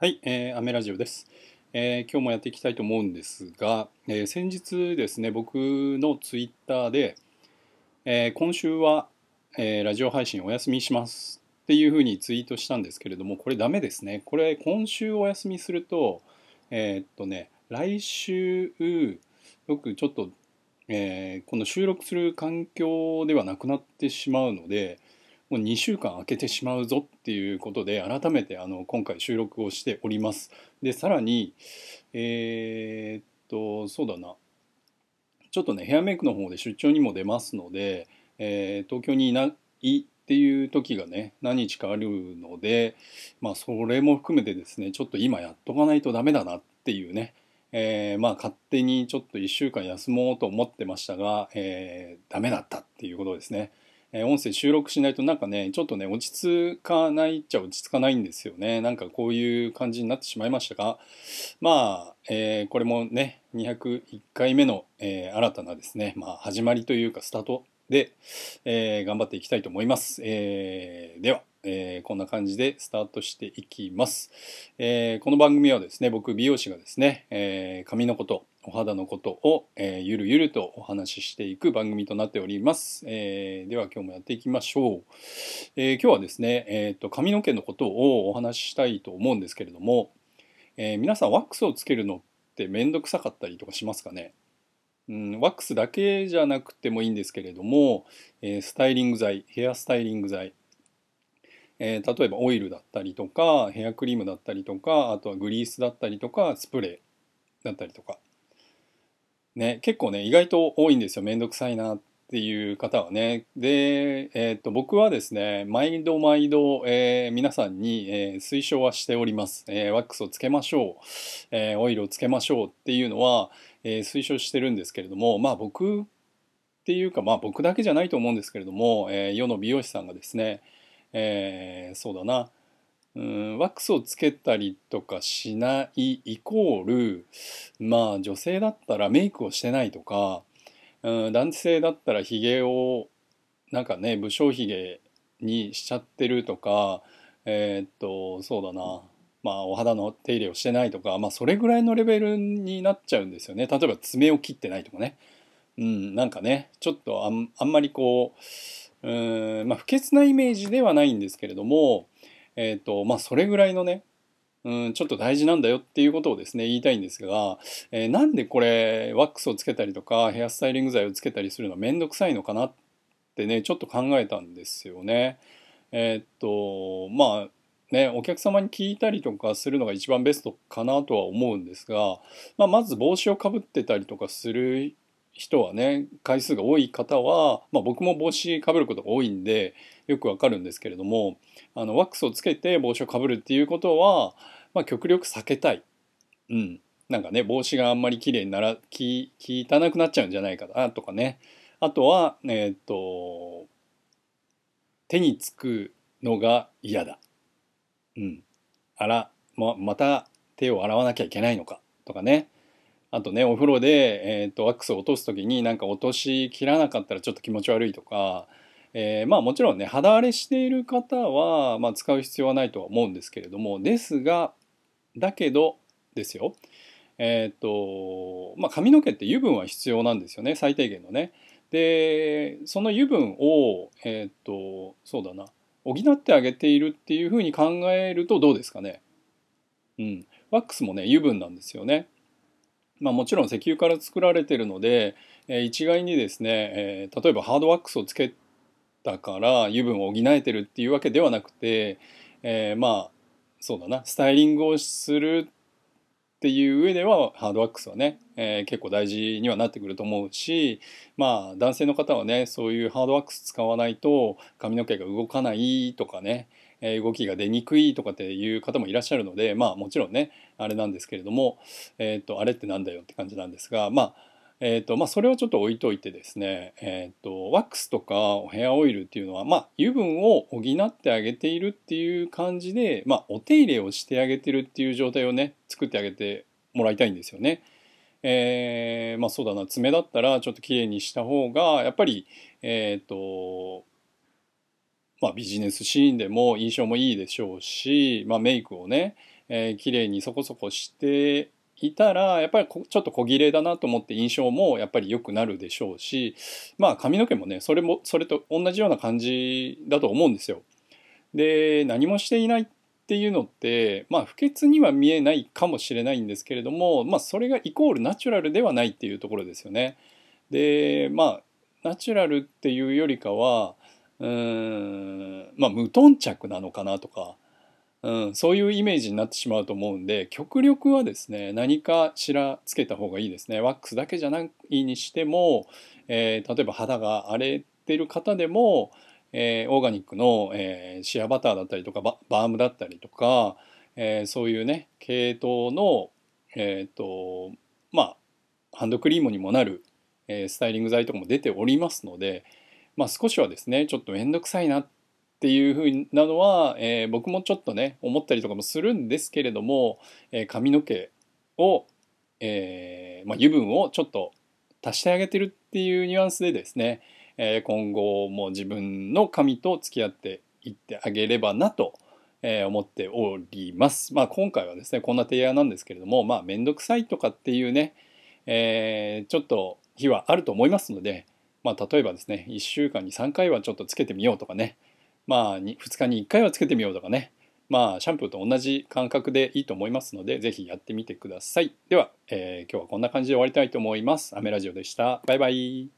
はい、えー、アメラジオです、えー、今日もやっていきたいと思うんですが、えー、先日ですね、僕のツイッターで、えー、今週は、えー、ラジオ配信お休みしますっていうふうにツイートしたんですけれども、これダメですね。これ今週お休みすると、え、っとね、来週、僕ちょっと、えー、この収録する環境ではなくなってしまうので、もう2週間空けてしまうぞっていうことで改めてあの今回収録をしております。でさらにえー、っとそうだなちょっとねヘアメイクの方で出張にも出ますので、えー、東京にいないっていう時がね何日かあるのでまあそれも含めてですねちょっと今やっとかないとダメだなっていうねえー、まあ勝手にちょっと1週間休もうと思ってましたが、えー、ダメだったっていうことですね。音声収録しないとなんかねちょっとね落ち着かないっちゃ落ち着かないんですよね。なんかこういう感じになってしまいましたが。まあ、えー、これもね201回目の、えー、新たなですね、まあ、始まりというかスタートで、えー、頑張っていきたいと思います、えではえー、こんな感じでスタートしていきます、えー、この番組はですね僕美容師がですね、えー、髪のことお肌のことを、えゆるゆるとお話ししていく番組となっております、えでは今日もやっていきましょう、え今日はですね、えーと、髪の毛のことをお話ししたいと思うんですけれども、え皆さんワックスをつけるのって面倒くさかったりとかしますかね？うん、ワックスだけじゃなくてもいいんですけれども、えスタイリング剤ヘアスタイリング剤。えー、例えばオイルだったりとかヘアクリームだったりとかあとはグリースだったりとかスプレーだったりとか。ね結構ね意外と多いんですよめんどくさいなっていう方はね。で、えー、と僕はですね毎度毎度、えー、皆さんに、えー、推奨はしております、え、ワックスをつけましょう、え、オイルをつけましょうっていうのは、え、推奨してるんですけれどもまあ僕っていうかまあ僕だけじゃないと思うんですけれども、え、世の美容師さんがですねえー、そうだなうんワックスをつけたりとかしないイコールまあ女性だったらメイクをしてないとか、うん、男性だったらヒゲをなんかね武将髭にしちゃってるとかえー、っとそうだな。まあお肌の手入れをしてないとかまあそれぐらいのレベルになっちゃうんですよね。例えば爪を切ってないとかね。うんなんかねちょっとあんあんまりこううんまあ不潔なイメージではないんですけれども、えーとまあ、それぐらいのねうんちょっと大事なんだよっていうことをですね言いたいんですが、えー、なんでこれワックスをつけたりとかヘアスタイリング剤をつけたりするのは面倒くさいのかなってねちょっと考えたんですよね。えっ、とまあね、お客様に聞いたりとかするのが一番ベストかなとは思うんですが、まあ、まず帽子をかぶってたりとかする人はね回数が多い方は、まあ、僕も帽子かぶることが多いんでよくわかるんですけれどもあのワックスをつけて帽子をかぶるっていうことは、まあ、極力避けたい。うん、なんかね帽子があんまり綺麗にならき汚くなっちゃうんじゃないかなとかねあとはえっ、と手につくのが嫌だ。うん、あらままた手を洗わなきゃいけないのかとかねあとねお風呂で、えーと、ワックスを落とす時になんか落としきらなかったらちょっと気持ち悪いとか、えー、まあもちろんね肌荒れしている方は、まあ、使う必要はないとは思うんですけれどもですがだけどですよえっ、ー、とまあ髪の毛って油分は必要なんですよね最低限のね。でその油分をえっ、ー、とそうだな補ってあげているっていうふうに考えるとどうですかね。うん、ワックスもね油分なんですよね。まあ、もちろん石油から作られてるので、えー、一概にですね、えー、例えばハードワックスをつけたから油分を補えてるっていうわけではなくて、えー、まあそうだなスタイリングをするっていう上ではハードワックスはね、えー、結構大事にはなってくると思うしまあ男性の方はねそういうハードワックス使わないと髪の毛が動かないとかねえ動きが出にくいとかっていう方もいらっしゃるのでまあもちろんねあれなんですけれども、えーと、あれってなんだよって感じなんですがまあえーとまあ、それはちょっと置いといてですね、えーと、ワックスとかヘアオイルっていうのは、まあ、油分を補ってあげているっていう感じで、まあ、お手入れをしてあげてるっていう状態をね作ってあげてもらいたいんですよね。えー、まあそうだな爪だったらちょっときれいにした方がやっぱりえっ、ー、とまあ、ビジネスシーンでも印象もいいでしょうし、まあ、メイクをね、えー、綺麗にそこそこしていたらやっぱりちょっと小切れだなと思って印象もやっぱり良くなるでしょうしまあ髪の毛もねそれもそれと同じような感じだと思うんですよ。で何もしていないっていうのってまあ不潔には見えないかもしれないんですけれどもまあそれがイコールナチュラルではないっていうところですよね。でまあナチュラルっていうよりかはうん。まあ無頓着なのかなとか。うん、そういうイメージになってしまうと思うんで極力はですね何かしらつけた方がいいですね。ワックスだけじゃないにしても、えー、例えば肌が荒れてる方でも、えー、オーガニックの、えー、シアバターだったりとかバームだったりとか、えそういうね系統のえっ、とまあハンドクリームにもなる、えスタイリング剤とかも出ておりますので、まあ、少しはですねちょっと面倒くさいなっていうふうなのは、えー、僕もちょっとね思ったりとかもするんですけれども、えー、髪の毛を、えーまあ、油分をちょっと足してあげてるっていうニュアンスでですね、え、今後も自分の髪と付き合っていってあげればなと、えー、思っております。まあ、今回はですねこんな提案なんですけれどもまあ面倒くさいとかっていうね、えー、ちょっと日はあると思いますので、まあ、例えばですね1週間に3回はちょっとつけてみようとかね。まあ2日に1回はつけてみようとかね。まあシャンプーと同じ感覚でいいと思いますので是非やってみてください。では、えー、今日はこんな感じで終わりたいと思います。アメラジオでした。バイバイ。